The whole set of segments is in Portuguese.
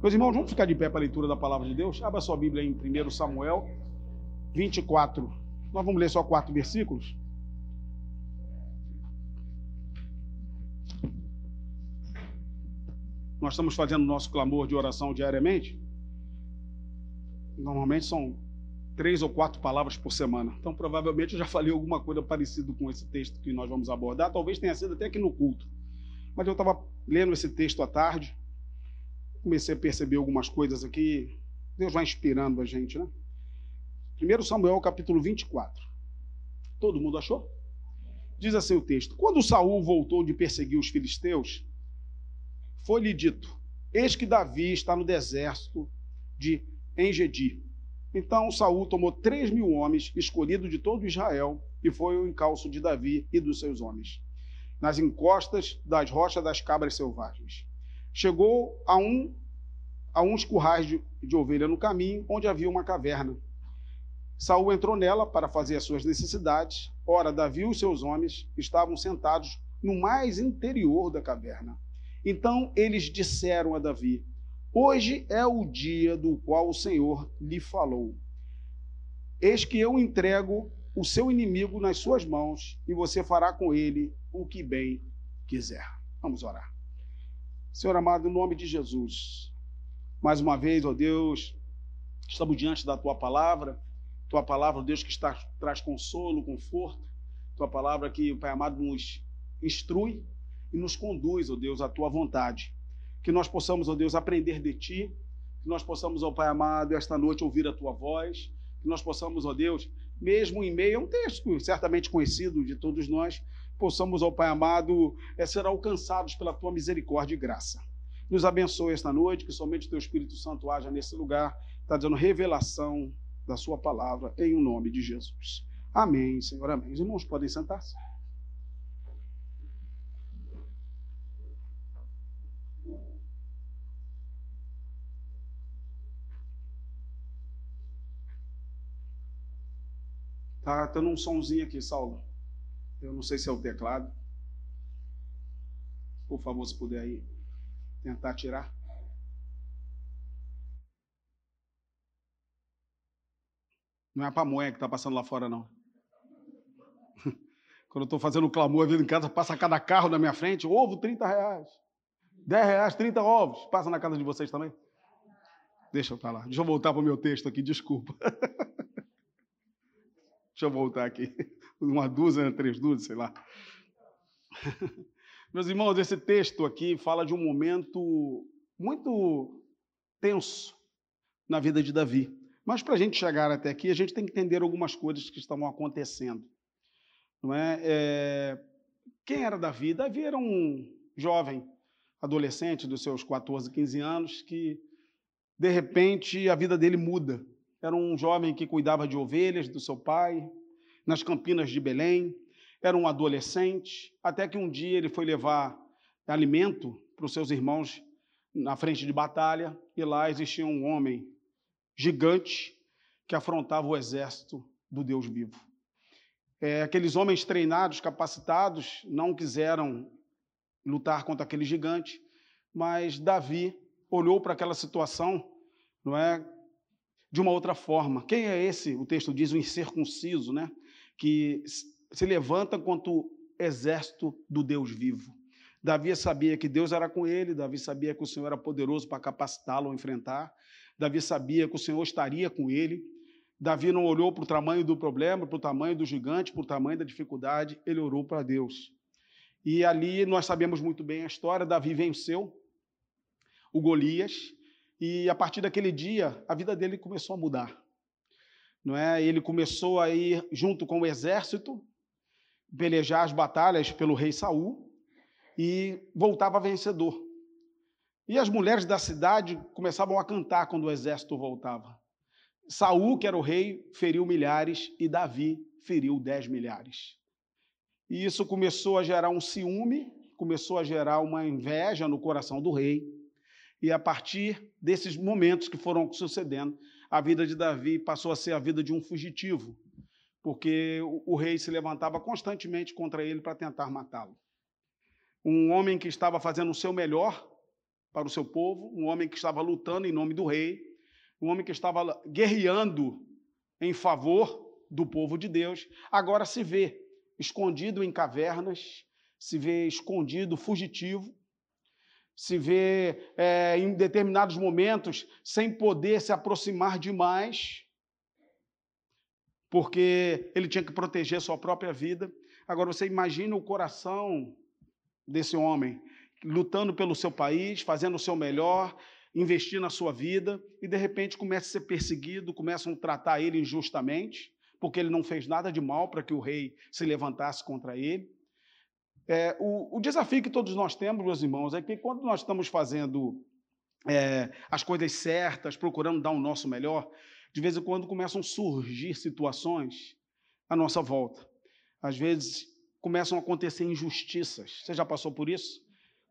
Meus irmãos, vamos ficar de pé para a leitura da palavra de Deus? Abra sua Bíblia em 1 Samuel 24. Nós vamos ler só quatro versículos. Nós estamos fazendo nosso clamor de oração diariamente. Normalmente são três ou quatro palavras por semana. Então, provavelmente, eu já falei alguma coisa parecida com esse texto que nós vamos abordar. Talvez tenha sido até aqui no culto. Mas eu estava lendo esse texto à tarde, comecei a perceber algumas coisas aqui. Deus vai inspirando a gente, né? 1 Samuel, capítulo 24. Todo mundo achou? Diz assim o texto: Quando Saul voltou de perseguir os filisteus, foi-lhe dito: Eis que Davi está no deserto de Engedi. Então Saul tomou três mil homens, escolhidos de todo Israel, e foi ao encalço de Davi e dos seus homens, nas encostas das rochas das cabras selvagens. Chegou a um a uns currais de, de ovelha no caminho, onde havia uma caverna. Saul entrou nela para fazer as suas necessidades. Ora, Davi e os seus homens estavam sentados no mais interior da caverna. Então eles disseram a Davi: Hoje é o dia do qual o Senhor lhe falou. Eis que eu entrego o seu inimigo nas suas mãos e você fará com ele o que bem quiser. Vamos orar. Senhor amado, em nome de Jesus, mais uma vez, ó Deus, estamos diante da tua palavra, tua palavra, Deus, que está, traz consolo, conforto, tua palavra que, Pai amado, nos instrui e nos conduz, ó Deus, à tua vontade. Que nós possamos, ó Deus, aprender de ti, que nós possamos, ó Pai amado, esta noite ouvir a tua voz, que nós possamos, ó Deus, mesmo em meio a um texto certamente conhecido de todos nós, possamos, ó Pai amado, é, ser alcançados pela tua misericórdia e graça. Nos abençoe esta noite, que somente o teu Espírito Santo haja nesse lugar, está dando revelação da sua palavra, em o nome de Jesus. Amém, Senhor, amém. Os irmãos podem sentar-se. Tá tendo um sonzinho aqui, Saulo. Eu não sei se é o teclado. Por favor, se puder aí tentar tirar. Não é a pamonha que está passando lá fora, não. Quando eu estou fazendo clamor, vindo em casa, passa cada carro na minha frente, ovo, 30 reais. 10 reais, 30 ovos. Passa na casa de vocês também? Deixa eu falar. Deixa eu voltar para o meu texto aqui, desculpa. Deixa eu voltar aqui. Uma dúzia, três dúzias, sei lá. Meus irmãos, esse texto aqui fala de um momento muito tenso na vida de Davi. Mas para a gente chegar até aqui, a gente tem que entender algumas coisas que estavam acontecendo. Não é? é... Quem era Davi? Davi era um jovem, adolescente dos seus 14, 15 anos, que de repente a vida dele muda. Era um jovem que cuidava de ovelhas do seu pai, nas campinas de Belém. Era um adolescente, até que um dia ele foi levar alimento para os seus irmãos na frente de batalha, e lá existia um homem gigante que afrontava o exército do Deus vivo. É, aqueles homens treinados, capacitados, não quiseram lutar contra aquele gigante, mas Davi olhou para aquela situação, não é, de uma outra forma. Quem é esse? O texto diz o incircunciso, né? Que se levanta contra o exército do Deus vivo. Davi sabia que Deus era com ele, Davi sabia que o Senhor era poderoso para capacitá-lo a enfrentar, Davi sabia que o Senhor estaria com ele. Davi não olhou para o tamanho do problema, para o tamanho do gigante, para o tamanho da dificuldade, ele orou para Deus. E ali nós sabemos muito bem a história: Davi venceu o Golias, e a partir daquele dia, a vida dele começou a mudar. Não é? Ele começou a ir junto com o exército, pelejar as batalhas pelo rei Saul e voltava vencedor. E as mulheres da cidade começavam a cantar quando o exército voltava. Saul, que era o rei, feriu milhares e Davi feriu dez milhares. E isso começou a gerar um ciúme, começou a gerar uma inveja no coração do rei. E a partir desses momentos que foram sucedendo, a vida de Davi passou a ser a vida de um fugitivo, porque o, rei se levantava constantemente contra ele para tentar matá-lo. Um homem que estava fazendo o seu melhor para o seu povo, um homem que estava lutando em nome do rei, um homem que estava guerreando em favor do povo de Deus, agora se vê escondido em cavernas, se vê escondido, fugitivo, se vê é, em determinados momentos sem poder se aproximar demais, porque ele tinha que proteger sua própria vida. Agora você imagina o coração desse homem lutando pelo seu país, fazendo o seu melhor, investir na sua vida e de repente começa a ser perseguido, começam a tratar ele injustamente, porque ele não fez nada de mal para que o rei se levantasse contra ele. É, o, o, desafio que todos nós temos, meus irmãos, é que quando nós estamos fazendo é, as coisas certas, procurando dar o nosso melhor, de vez em quando começam a surgir situações à nossa volta. Às vezes começam a acontecer injustiças. Você já passou por isso?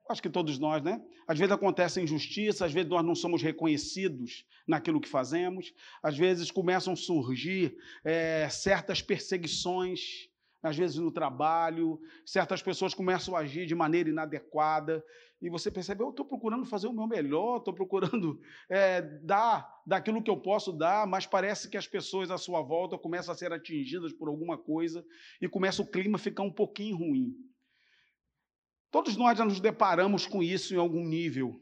Acho que todos nós, né? Às vezes acontece injustiça, às vezes nós não somos reconhecidos naquilo que fazemos, às vezes começam a surgir é, certas perseguições, às vezes no trabalho, certas pessoas começam a agir de maneira inadequada, e você percebe, eu estou procurando fazer o meu melhor, estou procurando é, dar daquilo que eu posso dar, mas parece que as pessoas à sua volta começam a ser atingidas por alguma coisa e começa o clima a ficar um pouquinho ruim. Todos nós já nos deparamos com isso em algum nível,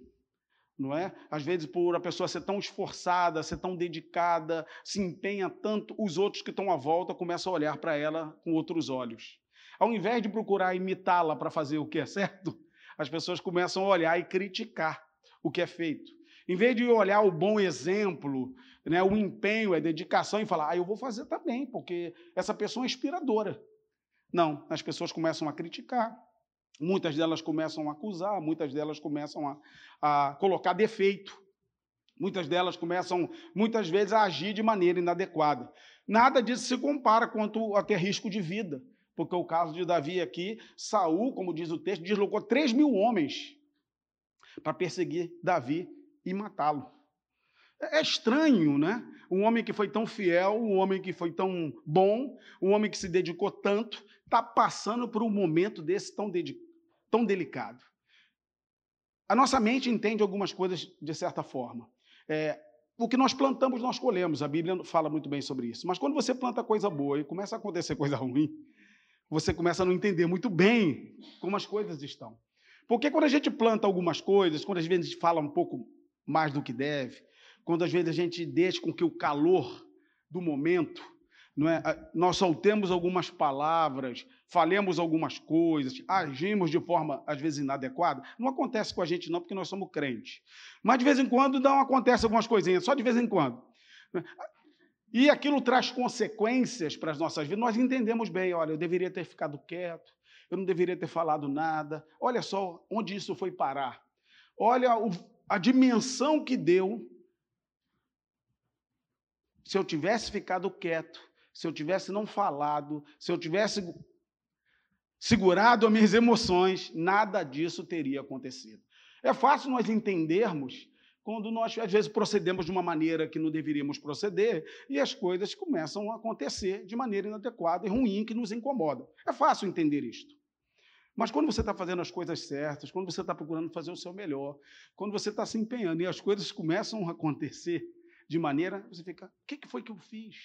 não é? Às vezes, por a pessoa ser tão esforçada, ser tão dedicada, se empenha tanto, os outros que estão à volta começam a olhar para ela com outros olhos. Ao invés de procurar imitá-la para fazer o que é certo, as pessoas começam a olhar e criticar o que é feito. Em vez de olhar o bom exemplo, né, o empenho, a dedicação e falar, ah, eu vou fazer também, porque essa pessoa é inspiradora. Não, as pessoas começam a criticar, muitas delas começam a acusar, muitas delas começam a, a colocar defeito, muitas delas começam, muitas vezes, a agir de maneira inadequada. Nada disso se compara quanto a risco de vida porque o caso de Davi aqui, Saul, como diz o texto, deslocou 3 mil homens para perseguir Davi e matá-lo. É estranho, né? Um homem que foi tão fiel, um homem que foi tão bom, um homem que se dedicou tanto, está passando por um momento desse tão, tão delicado. A nossa mente entende algumas coisas de certa forma. É, o que nós plantamos, nós colhemos. A Bíblia fala muito bem sobre isso. Mas quando você planta coisa boa e começa a acontecer coisa ruim, você começa a não entender muito bem como as coisas estão. Porque quando a gente planta algumas coisas, quando às vezes a gente fala um pouco mais do que deve, quando às vezes a gente deixa com que o calor do momento, não é, nós soltemos algumas palavras, falemos algumas coisas, agimos de forma às vezes inadequada, não acontece com a gente não, porque nós somos crentes. Mas de vez em quando não acontece algumas coisinhas, só de vez em quando e aquilo traz consequências para as nossas vidas, nós entendemos bem, olha, eu deveria ter ficado quieto, eu não deveria ter falado nada. Olha só onde isso foi parar. Olha o, a dimensão que deu se eu tivesse ficado quieto, se eu tivesse não falado, se eu tivesse segurado as minhas emoções, nada disso teria acontecido. É fácil nós entendermos quando nós, às vezes, procedemos de uma maneira que não deveríamos proceder e as coisas começam a acontecer de maneira inadequada e ruim, que nos incomoda. É fácil entender isto. Mas quando você está fazendo as coisas certas, quando você está procurando fazer o seu melhor, quando você está se empenhando e as coisas começam a acontecer de maneira, você fica: o que foi que eu fiz?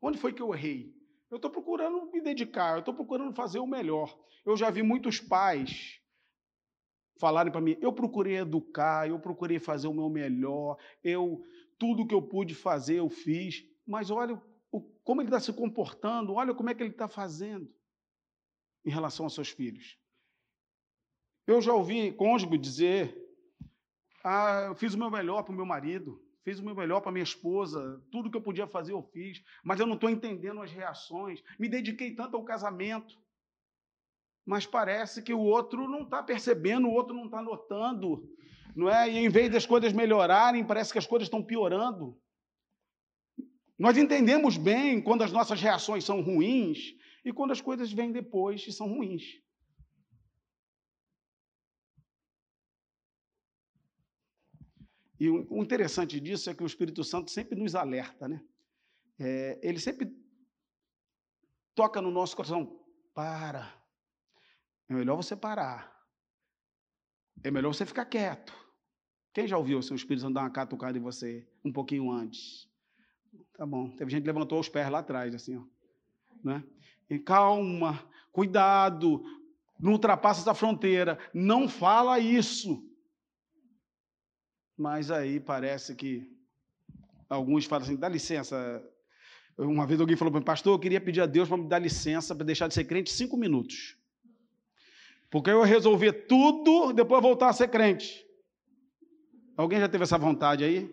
Onde foi que eu errei? Eu estou procurando me dedicar, eu estou procurando fazer o melhor. Eu já vi muitos pais falarem para mim, eu procurei educar, eu procurei fazer o meu melhor, eu tudo que eu pude fazer eu fiz, mas olha o, como ele está se comportando, olha como é que ele está fazendo em relação aos seus filhos. Eu já ouvi cônjuge dizer, ah, eu fiz o meu melhor para o meu marido, fiz o meu melhor para minha esposa, tudo que eu podia fazer eu fiz, mas eu não estou entendendo as reações, me dediquei tanto ao casamento, mas parece que o outro não está percebendo, o outro não está notando, não é? E em vez das coisas melhorarem, parece que as coisas estão piorando. Nós entendemos bem quando as nossas reações são ruins e quando as coisas vêm depois e são ruins. E o interessante disso é que o Espírito Santo sempre nos alerta, né? É, ele sempre toca no nosso coração. Para, é melhor você parar. É melhor você ficar quieto. Quem já ouviu o seu Espírito Santo dar uma catucada em você um pouquinho antes? Tá bom. Teve gente que levantou os pés lá atrás, assim, ó. Né? E calma, cuidado, não ultrapassa essa fronteira, não fala isso. Mas aí parece que alguns falam assim: dá licença. Uma vez alguém falou para mim, pastor, eu queria pedir a Deus para me dar licença para deixar de ser crente cinco minutos. Porque eu resolver tudo, depois voltar a ser crente. Alguém já teve essa vontade aí?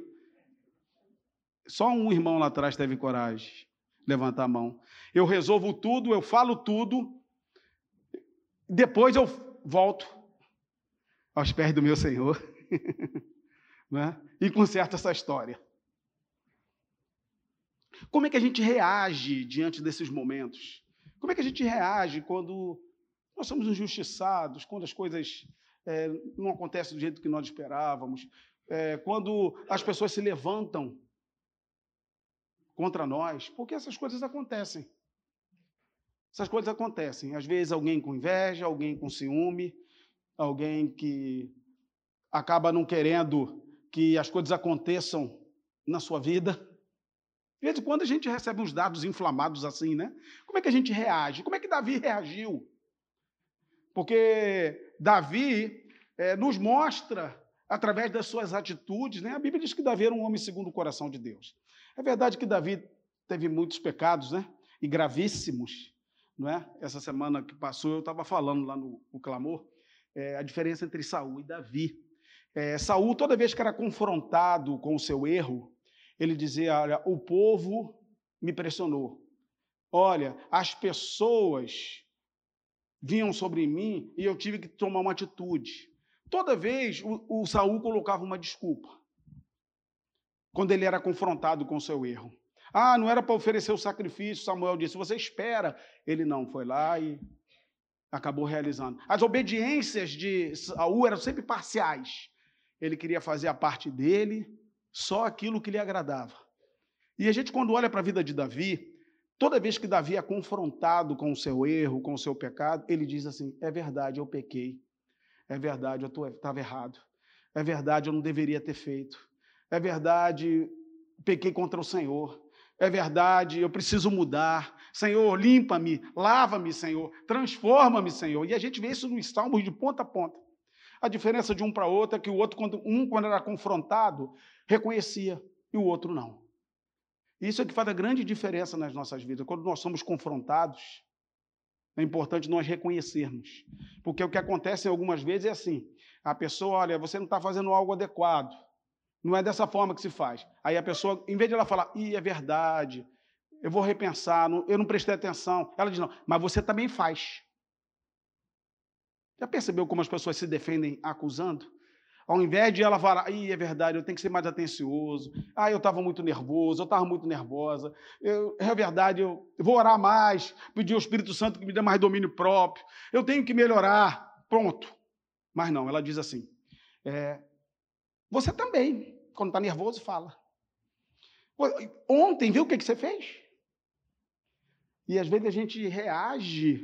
Só um irmão lá atrás teve coragem. Levantar a mão. Eu resolvo tudo, eu falo tudo, depois eu volto aos pés do meu Senhor né? e conserto essa história. Como é que a gente reage diante desses momentos? Como é que a gente reage quando nós somos injustiçados, quando as coisas é, não acontecem do jeito que nós esperávamos, é, quando as pessoas se levantam contra nós? Porque essas coisas acontecem. Essas coisas acontecem. Às vezes alguém com inveja, alguém com ciúme, alguém que acaba não querendo que as coisas aconteçam na sua vida. De vez em quando a gente recebe uns dados inflamados assim, né? Como é que a gente reage? Como é que Davi reagiu? Porque Davi é, nos mostra, através das suas atitudes, né? A Bíblia diz que Davi era um homem segundo o coração de Deus. É verdade que Davi teve muitos pecados, né? E gravíssimos não é? Essa semana que passou eu estava falando lá no, no clamor é, a diferença entre Saul e Davi. É, Saul toda vez que era confrontado com o seu erro, ele dizia: olha, o povo me pressionou. Olha, as pessoas vinham sobre mim e eu tive que tomar uma atitude. Toda vez o, o Saul colocava uma desculpa quando ele era confrontado com o seu erro. Ah, não era para oferecer o sacrifício. Samuel disse: Você espera. Ele não, foi lá e acabou realizando. As obediências de Saul eram sempre parciais. Ele queria fazer a parte dele, só aquilo que lhe agradava. E a gente, quando olha para a vida de Davi, toda vez que Davi é confrontado com o seu erro, com o seu pecado, ele diz assim: É verdade, eu pequei. É verdade, eu estava errado. É verdade, eu não deveria ter feito. É verdade, pequei contra o Senhor é verdade, eu preciso mudar. Senhor, limpa-me, lava-me, Senhor, transforma-me, Senhor. E a gente vê isso nos salmos de ponta a ponta. A diferença de um para outro é que o outro, quando, um, quando era confrontado, reconhecia e o outro não. Isso é que faz a grande diferença nas nossas vidas. Quando nós somos confrontados, é importante nós reconhecermos. Porque o que acontece algumas vezes é assim: a pessoa, olha, você não está fazendo algo adequado. Não é dessa forma que se faz. Aí a pessoa, em vez de ela falar, ih, é verdade, eu vou repensar, eu não prestei atenção, ela diz, não, mas você também faz. Já percebeu como as pessoas se defendem acusando? Ao invés de ela falar, ih, é verdade, eu tenho que ser mais atencioso, ah, eu estava muito nervoso, eu estava muito nervosa, eu, é verdade, eu vou orar mais, pedir ao Espírito Santo que me dê mais domínio próprio, eu tenho que melhorar, pronto. Mas não, ela diz assim, é, você também quando está nervoso, fala. Ontem, viu o que, que você fez? E às vezes a gente reage,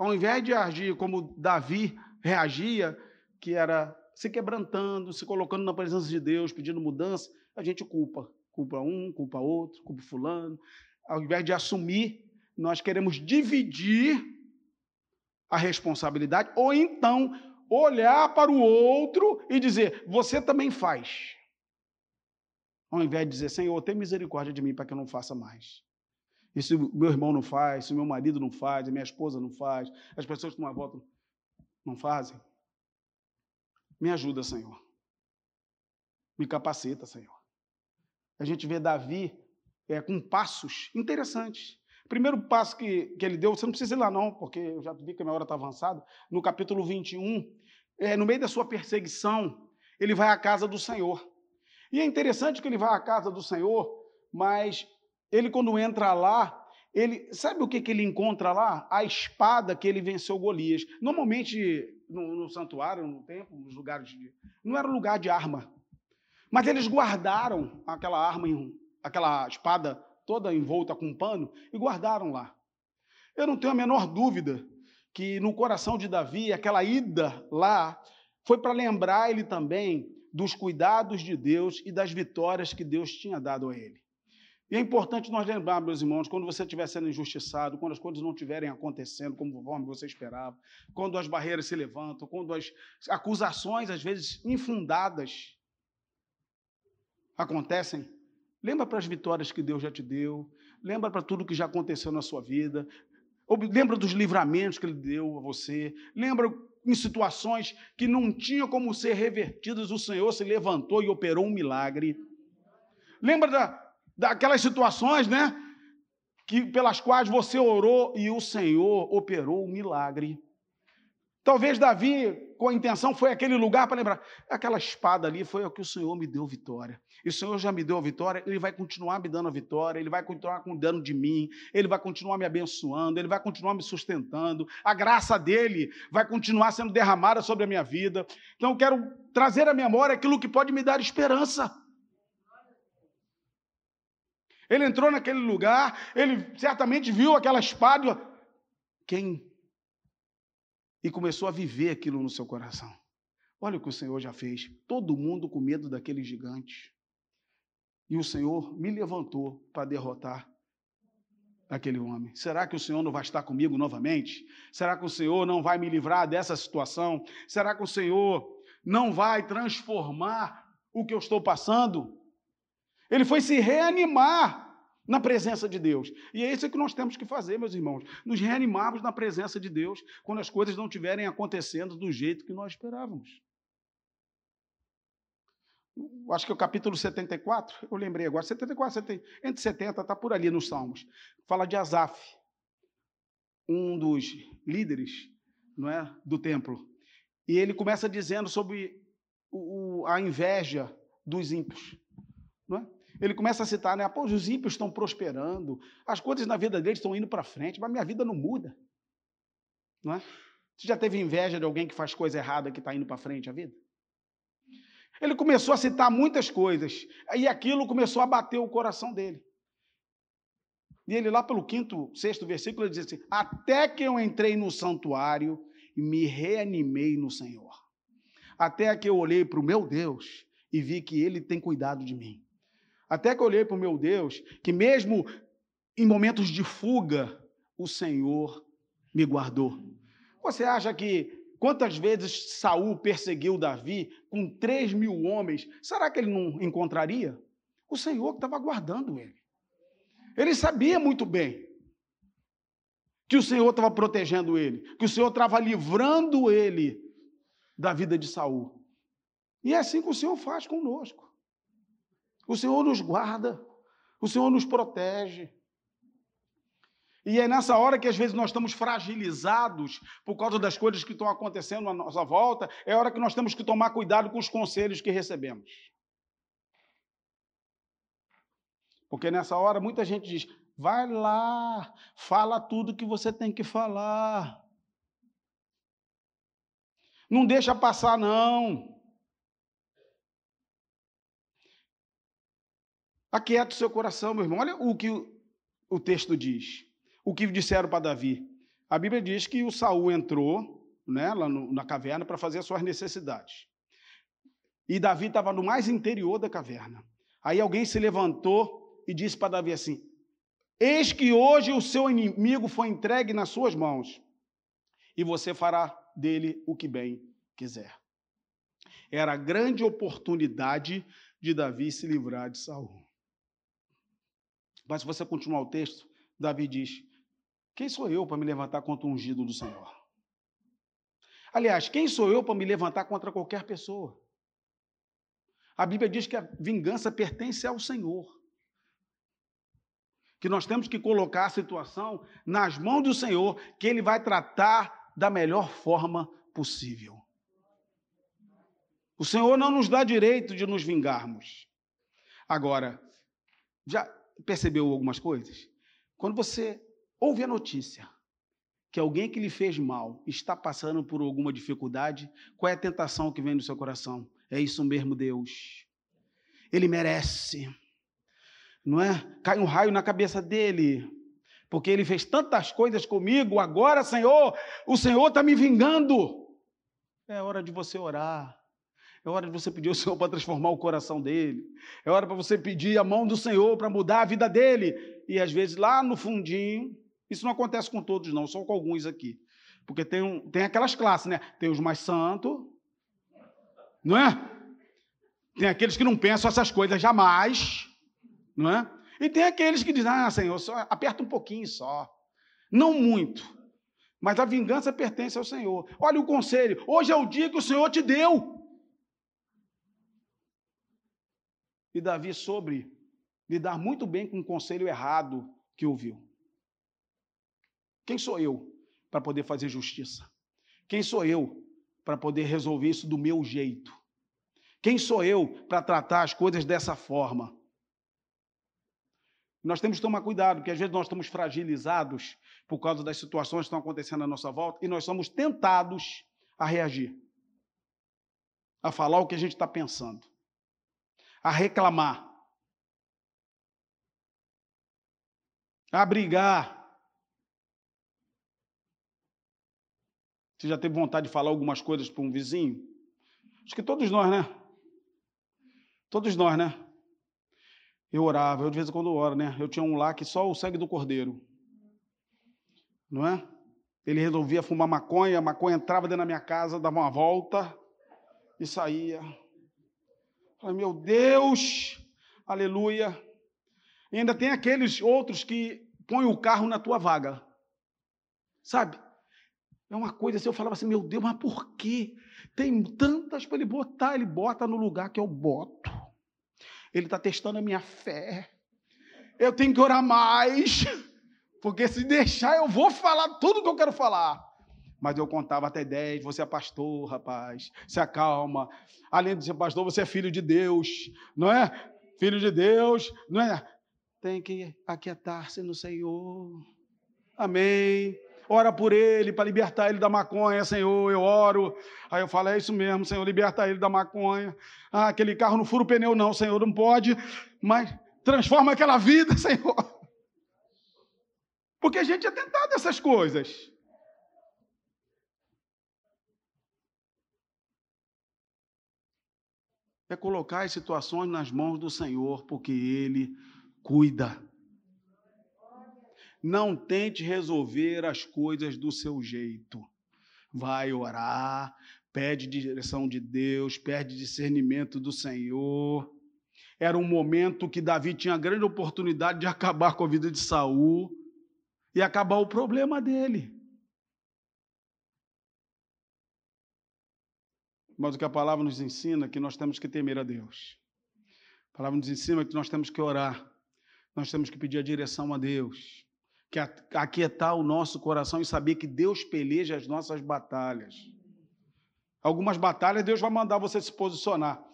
ao invés de agir como Davi reagia, que era se quebrantando, se colocando na presença de Deus, pedindo mudança, a gente culpa. Culpa um, culpa outro, culpa fulano. Ao invés de assumir, nós queremos dividir a responsabilidade, ou então olhar para o outro e dizer: você também faz. Ao invés de dizer, Senhor, tem misericórdia de mim para que eu não faça mais. E se o meu irmão não faz, se o meu marido não faz, a minha esposa não faz, as pessoas que não votam não fazem, me ajuda, Senhor. Me capacita, Senhor. A gente vê Davi é, com passos interessantes. Primeiro passo que, que ele deu, você não precisa ir lá não, porque eu já vi que a minha hora está avançada, no capítulo 21, é, no meio da sua perseguição, ele vai à casa do Senhor. E é interessante que ele vai à casa do Senhor, mas ele, quando entra lá, ele sabe o que, que ele encontra lá? A espada que ele venceu Golias. Normalmente, no, no santuário, no templo, nos lugares de. Não era lugar de arma. Mas eles guardaram aquela arma, aquela espada toda envolta com um pano, e guardaram lá. Eu não tenho a menor dúvida que no coração de Davi, aquela ida lá foi para lembrar ele também dos cuidados de Deus e das vitórias que Deus tinha dado a ele. E é importante nós lembrar, meus irmãos, quando você estiver sendo injustiçado, quando as coisas não estiverem acontecendo como você esperava, quando as barreiras se levantam, quando as acusações, às vezes infundadas, acontecem, lembra para as vitórias que Deus já te deu, lembra para tudo que já aconteceu na sua vida, lembra dos livramentos que Ele deu a você, lembra em situações que não tinham como ser revertidas, o Senhor se levantou e operou um milagre. Lembra da, daquelas situações, né? Que, pelas quais você orou e o Senhor operou um milagre. Talvez Davi, com a intenção, foi aquele lugar para lembrar. Aquela espada ali foi o que o Senhor me deu vitória. E o Senhor já me deu a vitória, Ele vai continuar me dando a vitória, Ele vai continuar cuidando de mim, Ele vai continuar me abençoando, Ele vai continuar me sustentando. A graça dEle vai continuar sendo derramada sobre a minha vida. Então eu quero trazer à memória aquilo que pode me dar esperança. Ele entrou naquele lugar, ele certamente viu aquela espada. Quem? E começou a viver aquilo no seu coração. Olha o que o Senhor já fez. Todo mundo com medo daquele gigante. E o Senhor me levantou para derrotar aquele homem. Será que o Senhor não vai estar comigo novamente? Será que o Senhor não vai me livrar dessa situação? Será que o Senhor não vai transformar o que eu estou passando? Ele foi se reanimar na presença de Deus. E é isso que nós temos que fazer, meus irmãos. Nos reanimarmos na presença de Deus quando as coisas não estiverem acontecendo do jeito que nós esperávamos. Acho que é o capítulo 74, eu lembrei agora, 74, 70, entre 70, está por ali nos Salmos. Fala de Asaf, um dos líderes não é, do templo. E ele começa dizendo sobre o, a inveja dos ímpios. Não é? Ele começa a citar, né? Pô, os ímpios estão prosperando, as coisas na vida deles estão indo para frente, mas minha vida não muda. Não é? Você já teve inveja de alguém que faz coisa errada que está indo para frente a vida? Ele começou a citar muitas coisas, e aquilo começou a bater o coração dele. E ele, lá pelo quinto, sexto versículo, ele diz assim: Até que eu entrei no santuário e me reanimei no Senhor. Até que eu olhei para o meu Deus e vi que ele tem cuidado de mim. Até que eu olhei para o meu Deus, que mesmo em momentos de fuga, o Senhor me guardou. Você acha que quantas vezes Saul perseguiu Davi com três mil homens? Será que ele não encontraria? O Senhor que estava guardando ele. Ele sabia muito bem que o Senhor estava protegendo ele, que o Senhor estava livrando ele da vida de Saul. E é assim que o Senhor faz conosco. O Senhor nos guarda, o Senhor nos protege. E é nessa hora que às vezes nós estamos fragilizados por causa das coisas que estão acontecendo à nossa volta, é hora que nós temos que tomar cuidado com os conselhos que recebemos. Porque nessa hora muita gente diz: vai lá, fala tudo que você tem que falar. Não deixa passar, não. Aquieta o seu coração, meu irmão. Olha o que o texto diz. O que disseram para Davi. A Bíblia diz que o Saul entrou né, lá no, na caverna para fazer as suas necessidades. E Davi estava no mais interior da caverna. Aí alguém se levantou e disse para Davi assim: Eis que hoje o seu inimigo foi entregue nas suas mãos, e você fará dele o que bem quiser. Era a grande oportunidade de Davi se livrar de Saul. Mas se você continuar o texto, Davi diz: Quem sou eu para me levantar contra o ungido do Senhor? Aliás, quem sou eu para me levantar contra qualquer pessoa? A Bíblia diz que a vingança pertence ao Senhor. Que nós temos que colocar a situação nas mãos do Senhor, que Ele vai tratar da melhor forma possível. O Senhor não nos dá direito de nos vingarmos. Agora, já percebeu algumas coisas? Quando você ouve a notícia que alguém que lhe fez mal está passando por alguma dificuldade, qual é a tentação que vem no seu coração? É isso mesmo, Deus. Ele merece. Não é? Cai um raio na cabeça dele. Porque ele fez tantas coisas comigo, agora, Senhor, o Senhor está me vingando. É hora de você orar. É hora de você pedir ao Senhor para transformar o coração dele. É hora para você pedir a mão do Senhor para mudar a vida dele. E às vezes lá no fundinho, isso não acontece com todos, não, só com alguns aqui. Porque tem, um, tem aquelas classes, né? Tem os mais santos, não é? Tem aqueles que não pensam essas coisas jamais, não é? E tem aqueles que dizem, ah, Senhor, só aperta um pouquinho só. Não muito. Mas a vingança pertence ao Senhor. Olha o conselho. Hoje é o dia que o Senhor te deu. E Davi sobre lidar muito bem com o conselho errado que ouviu. Quem sou eu para poder fazer justiça? Quem sou eu para poder resolver isso do meu jeito? Quem sou eu para tratar as coisas dessa forma? Nós temos que tomar cuidado, porque às vezes nós estamos fragilizados por causa das situações que estão acontecendo à nossa volta e nós somos tentados a reagir, a falar o que a gente está pensando, a reclamar, a brigar. Você já teve vontade de falar algumas coisas para um vizinho? Acho que todos nós, né? Todos nós, né? Eu orava, eu de vez em quando oro, né? Eu tinha um lá que só o sangue do cordeiro. Não é? Ele resolvia fumar maconha, a maconha entrava dentro da minha casa, dava uma volta e saía. Falei, meu Deus, aleluia. E ainda tem aqueles outros que põem o carro na tua vaga. Sabe? É uma coisa assim, eu falava assim, meu Deus, mas por quê? Tem tantas para ele botar, ele bota no lugar que eu boto. Ele está testando a minha fé. Eu tenho que orar mais, porque se deixar eu vou falar tudo que eu quero falar. Mas eu contava até 10, você é pastor, rapaz, se acalma. Além de ser pastor, você é filho de Deus, não é? Filho de Deus, não é? Tem que aquietar-se no Senhor. Amém ora por ele para libertar ele da maconha, Senhor, eu oro. Aí eu falo, é isso mesmo, Senhor, liberta ele da maconha. Ah, aquele carro não fura o pneu, não, Senhor, não pode, mas transforma aquela vida, Senhor. Porque a gente é tentado essas coisas. É colocar as situações nas mãos do Senhor, porque Ele cuida. Não tente resolver as coisas do seu jeito. Vai orar, pede direção de Deus, pede discernimento do Senhor. Era um momento que Davi tinha grande oportunidade de acabar com a vida de Saul e acabar o problema dele. Mas o que a palavra nos ensina é que nós temos que temer a Deus. A palavra nos ensina que nós temos que orar. Nós temos que pedir a direção a Deus que aquietar o nosso coração e saber que Deus peleja as nossas batalhas. Algumas batalhas Deus vai mandar você se posicionar.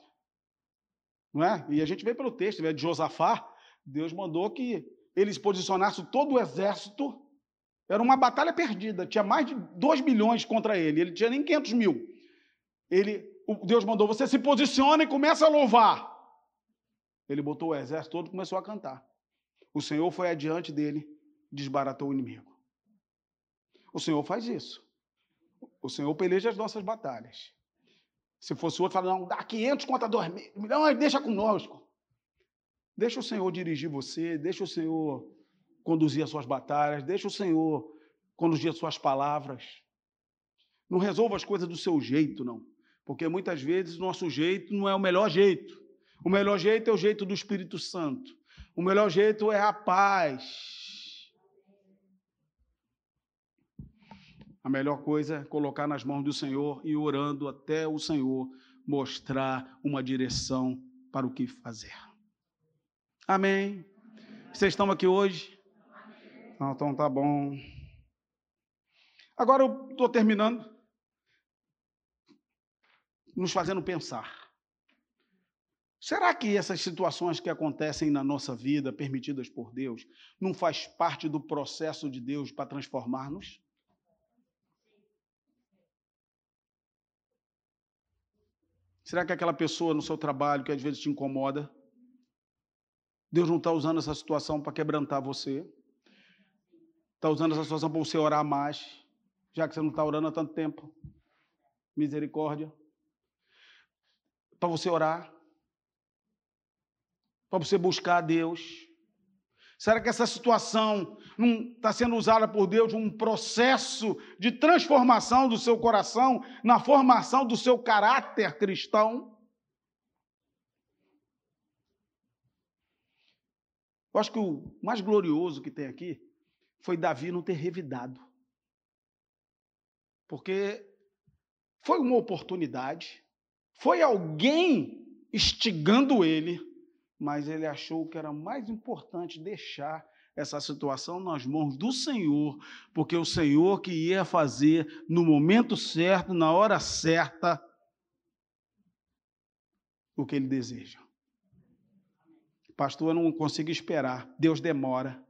Não é? E a gente vê pelo texto de Josafá, Deus mandou que ele se posicionasse todo o exército. Era uma batalha perdida, tinha mais de 2 milhões contra ele, ele tinha nem 500 mil. Ele, Deus mandou, você se posiciona e começa a louvar. Ele botou o exército todo e começou a cantar. O Senhor foi adiante dele desbaratou o inimigo. O Senhor faz isso. O Senhor peleja as nossas batalhas. Se fosse outro, fala, não, dá 500 contra 2 milhões, deixa conosco. Deixa o Senhor dirigir você, deixa o Senhor conduzir as suas batalhas, deixa o Senhor conduzir as suas palavras. Não resolva as coisas do seu jeito, não. Porque muitas vezes o nosso jeito não é o melhor jeito. O melhor jeito é o jeito do Espírito Santo. O melhor jeito é a paz. A melhor coisa é colocar nas mãos do Senhor e orando até o Senhor mostrar uma direção para o que fazer. Amém. Vocês estão aqui hoje? Então tá bom. Agora eu estou terminando, nos fazendo pensar. Será que essas situações que acontecem na nossa vida, permitidas por Deus, não faz parte do processo de Deus para transformar-nos? Será que aquela pessoa no seu trabalho que às vezes te incomoda, Deus não está usando essa situação para quebrantar você? Está usando essa situação para você orar mais, já que você não está orando há tanto tempo? Misericórdia. Para você orar? Para você buscar a Deus? Será que essa situação não está sendo usada por Deus um processo de transformação do seu coração, na formação do seu caráter cristão? Eu acho que o mais glorioso que tem aqui foi Davi não ter revidado. Porque foi uma oportunidade, foi alguém instigando ele, mas ele achou que era mais importante deixar essa situação nas mãos do Senhor, porque o Senhor que ia fazer no momento certo, na hora certa, o que ele deseja. Pastor, eu não consigo esperar, Deus demora.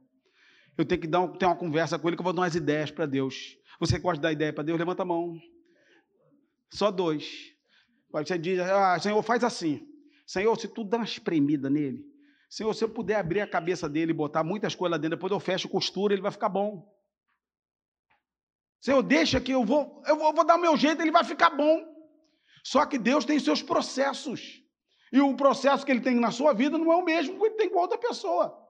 Eu tenho que dar um, ter uma conversa com ele que eu vou dar umas ideias para Deus. Você gosta de dar ideia para Deus? Levanta a mão. Só dois. Você diz, ah, Senhor, faz assim. Senhor, se tu dá uma espremida nele, Senhor, se eu puder abrir a cabeça dele e botar muitas coisas lá dentro, depois eu fecho costura, ele vai ficar bom. Senhor, deixa que eu vou, eu vou, eu vou dar o meu jeito, ele vai ficar bom. Só que Deus tem seus processos. E o processo que ele tem na sua vida não é o mesmo que ele tem com outra pessoa.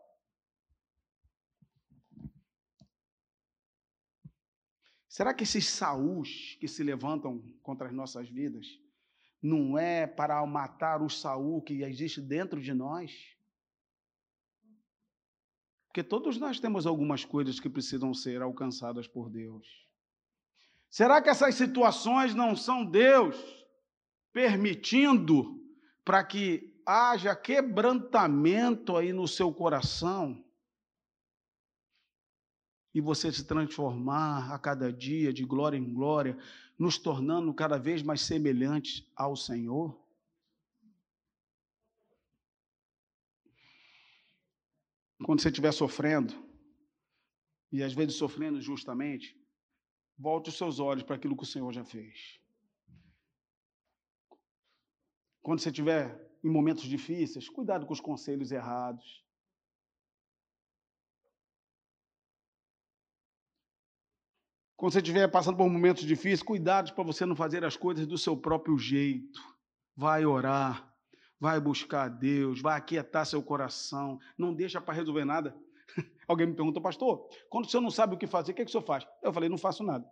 Será que esses Saús que se levantam contra as nossas vidas não é para matar o Saul que existe dentro de nós? Porque todos nós temos algumas coisas que precisam ser alcançadas por Deus. Será que essas situações não são Deus permitindo para que haja quebrantamento aí no seu coração? E você se transformar a cada dia de glória em glória, nos tornando cada vez mais semelhantes ao Senhor? Quando você estiver sofrendo, e às vezes sofrendo justamente, volte os seus olhos para aquilo que o Senhor já fez. Quando você estiver em momentos difíceis, cuidado com os conselhos errados. Quando você estiver passando por momentos difíceis, cuidado para você não fazer as coisas do seu próprio jeito. Vai orar, vai buscar a Deus, vai aquietar seu coração. Não deixa para resolver nada. Alguém me perguntou, pastor, quando o senhor não sabe o que fazer, o que, é que o senhor faz? Eu falei, não faço nada.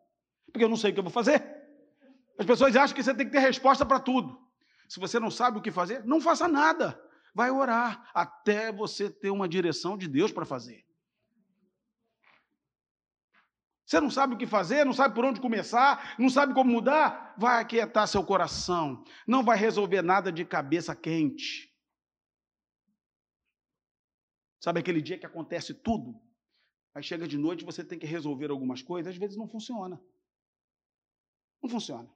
Porque eu não sei o que eu vou fazer. As pessoas acham que você tem que ter resposta para tudo. Se você não sabe o que fazer, não faça nada. Vai orar até você ter uma direção de Deus para fazer. Você não sabe o que fazer, não sabe por onde começar, não sabe como mudar? Vai aquietar seu coração. Não vai resolver nada de cabeça quente. Sabe aquele dia que acontece tudo? Aí chega de noite você tem que resolver algumas coisas, às vezes não funciona. Não funciona.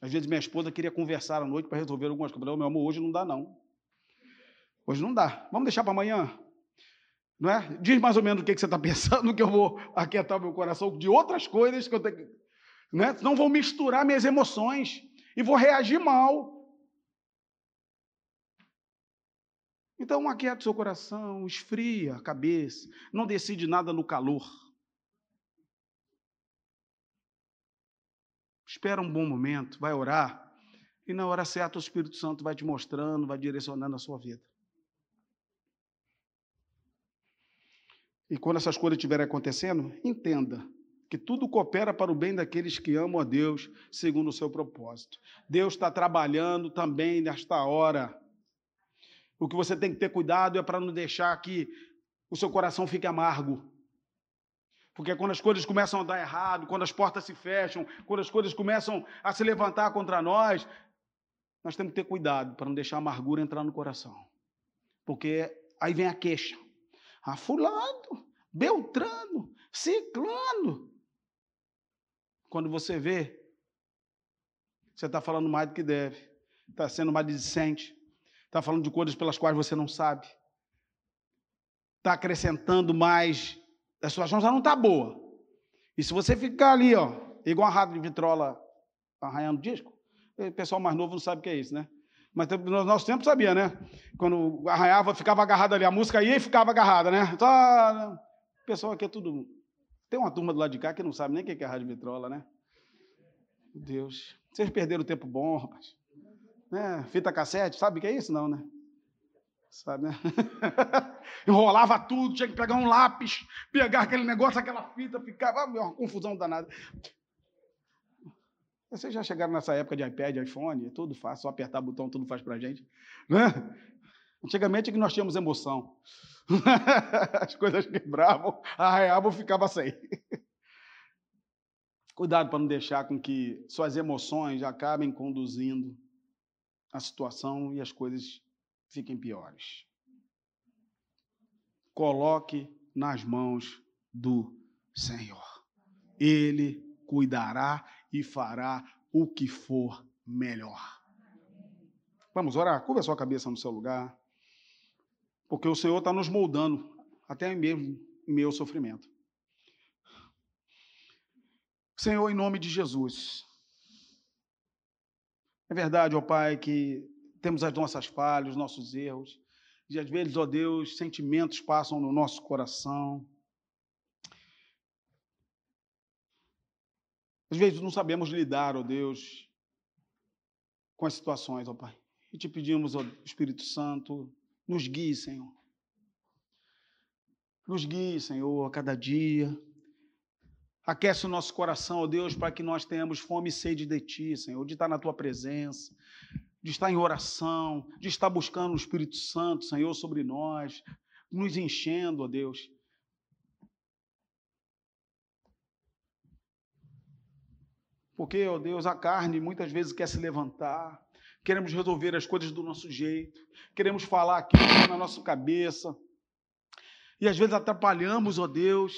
Às vezes minha esposa queria conversar à noite para resolver algumas coisas. Eu, meu amor, hoje não dá não. Hoje não dá. Vamos deixar para amanhã? Não é? Diz mais ou menos o que, você está pensando, que eu vou aquietar meu coração de outras coisas que eu tenho. Não vou misturar minhas emoções e vou reagir mal. Então, aquieta o seu coração, esfria a cabeça, não decide nada no calor. Espera um bom momento, vai orar, e na hora certa o Espírito Santo vai te mostrando, vai direcionando a sua vida. E quando essas coisas estiverem acontecendo, entenda que tudo coopera para o bem daqueles que amam a Deus segundo o seu propósito. Deus está trabalhando também nesta hora. O que você tem que ter cuidado é para não deixar que o seu coração fique amargo. Porque quando as coisas começam a dar errado, quando as portas se fecham, quando as coisas começam a se levantar contra nós, nós temos que ter cuidado para não deixar a amargura entrar no coração. Porque aí vem a queixa. Ah, fulano, Beltrano, Ciclano. Quando você vê, você está falando mais do que deve, está sendo maledicente, está falando de coisas pelas quais você não sabe, está acrescentando mais, a situação já não está boa. E se você ficar ali, ó, igual a rádio de vitrola arranhando disco, o pessoal mais novo não sabe o que é isso, né? Mas no nosso tempo sabia, né? Quando arranhava, ficava agarrado ali. A música ia e ficava agarrada, né? Então, o pessoal aqui é tudo. Tem uma turma do lado de cá que não sabe nem o que é rádio vitrola, né? Meu Deus. Vocês perderam o tempo bom, rapaz. né? Fita cassete, sabe o que é isso? Não, né? Sabe, né? Enrolava tudo, tinha que pegar um lápis, pegar aquele negócio, aquela fita, ficava uma confusão danada. Vocês já chegaram nessa época de iPad, iPhone, tudo fácil, só apertar botão, tudo faz pra gente. Né? Antigamente é que nós tínhamos emoção. As coisas quebravam, arraiavam, ficava sem. Cuidado para não deixar com que suas emoções acabem conduzindo a situação e as coisas fiquem piores. Coloque nas mãos do Senhor. Ele cuidará e fará o que for melhor. Vamos orar? Curva a sua cabeça no seu lugar. Porque o Senhor está nos moldando, até mesmo em ao sofrimento. Senhor, em nome de Jesus. É verdade, ó Pai, que temos as nossas falhas, os nossos erros. E às vezes, ó Deus, sentimentos passam no nosso coração. Às vezes não sabemos lidar, ó Deus, com as situações, ó Pai. E te pedimos, ó Espírito Santo, nos guie, Senhor. Nos guie, Senhor, a cada dia. Aquece o nosso coração, ó Deus, para que nós tenhamos fome e sede de Ti, Senhor, de estar na Tua presença, de estar em oração, de estar buscando o Espírito Santo, Senhor, sobre nós, nos enchendo, ó Deus. Porque, ó Deus, a carne muitas vezes quer se levantar, queremos resolver as coisas do nosso jeito, queremos falar aqui na nossa cabeça, e às vezes atrapalhamos, ó Deus.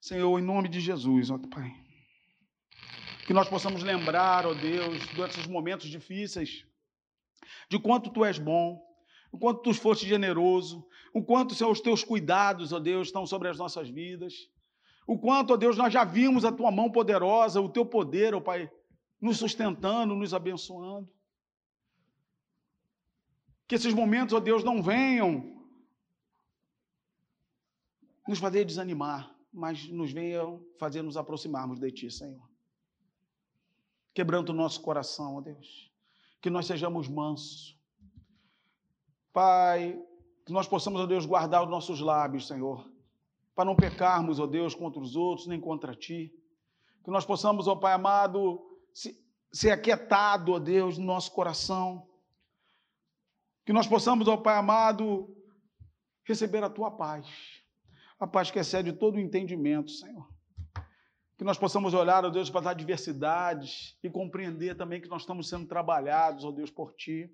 Senhor, em nome de Jesus, ó Pai. Que nós possamos lembrar, ó Deus, durante esses momentos difíceis, de quanto Tu és bom, o quanto Tu foste generoso, o quanto, Senhor, os Teus cuidados, ó Deus, estão sobre as nossas vidas, o quanto, ó Deus, nós já vimos a Tua mão poderosa, o Teu poder, ó Pai, nos sustentando, nos abençoando. Que esses momentos, ó Deus, não venham nos fazer desanimar, mas nos venham fazer nos aproximarmos de Ti, Senhor quebrando o nosso coração, ó Deus. Que nós sejamos mansos. Pai, que nós possamos, ó Deus, guardar os nossos lábios, Senhor, para não pecarmos, ó Deus, contra os outros, nem contra Ti. Que nós possamos, ó Pai amado, se, ser aquietado, ó Deus, no nosso coração. Que nós possamos, ó Pai amado, receber a Tua paz. A paz que excede todo o entendimento, Senhor que nós possamos olhar, ó Deus, para as adversidades e compreender também que nós estamos sendo trabalhados, ó Deus, por Ti.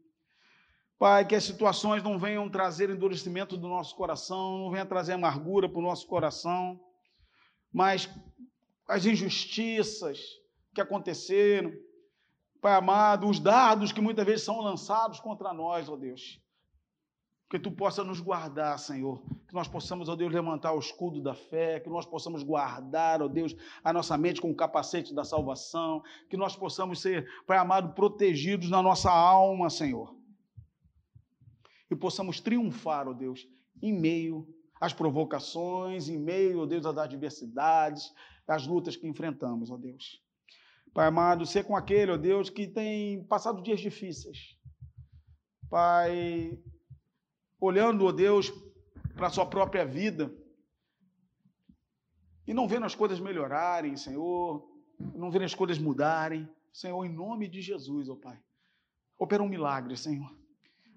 Pai, que as situações não venham trazer endurecimento do nosso coração, não venham trazer amargura para o nosso coração, mas as injustiças que aconteceram, Pai amado, os dardos que muitas vezes são lançados contra nós, ó Deus, que tu possa nos guardar, Senhor. Que nós possamos, ó Deus, levantar o escudo da fé, que nós possamos guardar, ó Deus, a nossa mente com o capacete da salvação, que nós possamos ser, Pai amado, protegidos na nossa alma, Senhor. E possamos triunfar, ó Deus, em meio às provocações, em meio, ó Deus, às adversidades, às lutas que enfrentamos, ó Deus. Pai amado, ser com aquele, ó Deus, que tem passado dias difíceis. Pai, olhando, ó Deus, para a sua própria vida e não vendo as coisas melhorarem, Senhor, não vendo as coisas mudarem, Senhor, em nome de Jesus, ó Pai, opera um milagre, Senhor.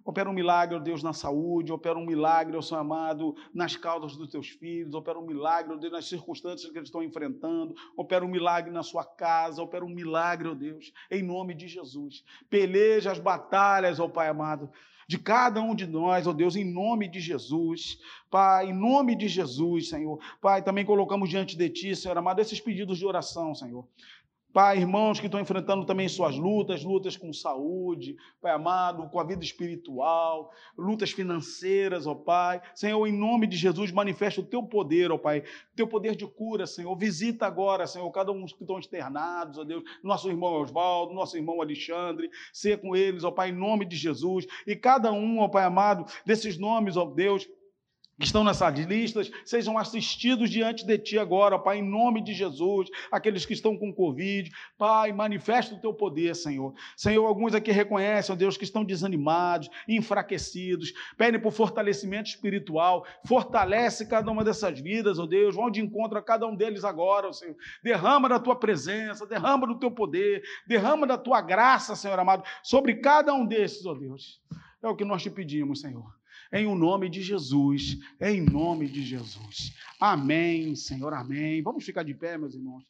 Opera um milagre, ó Deus, na saúde, opera um milagre, ó Senhor amado, nas causas dos teus filhos, opera um milagre, ó Deus, nas circunstâncias que eles estão enfrentando, opera um milagre na sua casa, opera um milagre, ó Deus, em nome de Jesus. Peleja as batalhas, ó Pai amado, de cada um de nós, ó Deus, em nome de Jesus. Pai, em nome de Jesus, Senhor. Pai, também colocamos diante de Ti, Senhor amado, esses pedidos de oração, Senhor. Pai, irmãos que estão enfrentando também suas lutas, lutas com saúde, Pai amado, com a vida espiritual, lutas financeiras, ó Pai. Senhor, em nome de Jesus, manifesta o teu poder, ó Pai, teu poder de cura, Senhor. Visita agora, Senhor, cada um que estão externados, ó Deus, nosso irmão Oswaldo, nosso irmão Alexandre, ser com eles, ó Pai, em nome de Jesus. E cada um, ó Pai amado, desses nomes, ó Deus, que estão nessas listas sejam assistidos diante de Ti agora, Pai, em nome de Jesus, aqueles que estão com Covid, Pai, manifesta o Teu poder, Senhor. Senhor, alguns aqui reconhecem, Deus, que estão desanimados, enfraquecidos, pedem por fortalecimento espiritual, fortalece cada uma dessas vidas, ó Deus, vão de encontro a cada um deles agora, Senhor. Derrama da Tua presença, derrama do Teu poder, derrama da Tua graça, Senhor amado, sobre cada um desses, ó Deus. É o que nós te pedimos, Senhor em o nome de Jesus, em nome de Jesus. Amém, Senhor, amém. Vamos ficar de pé, meus irmãos.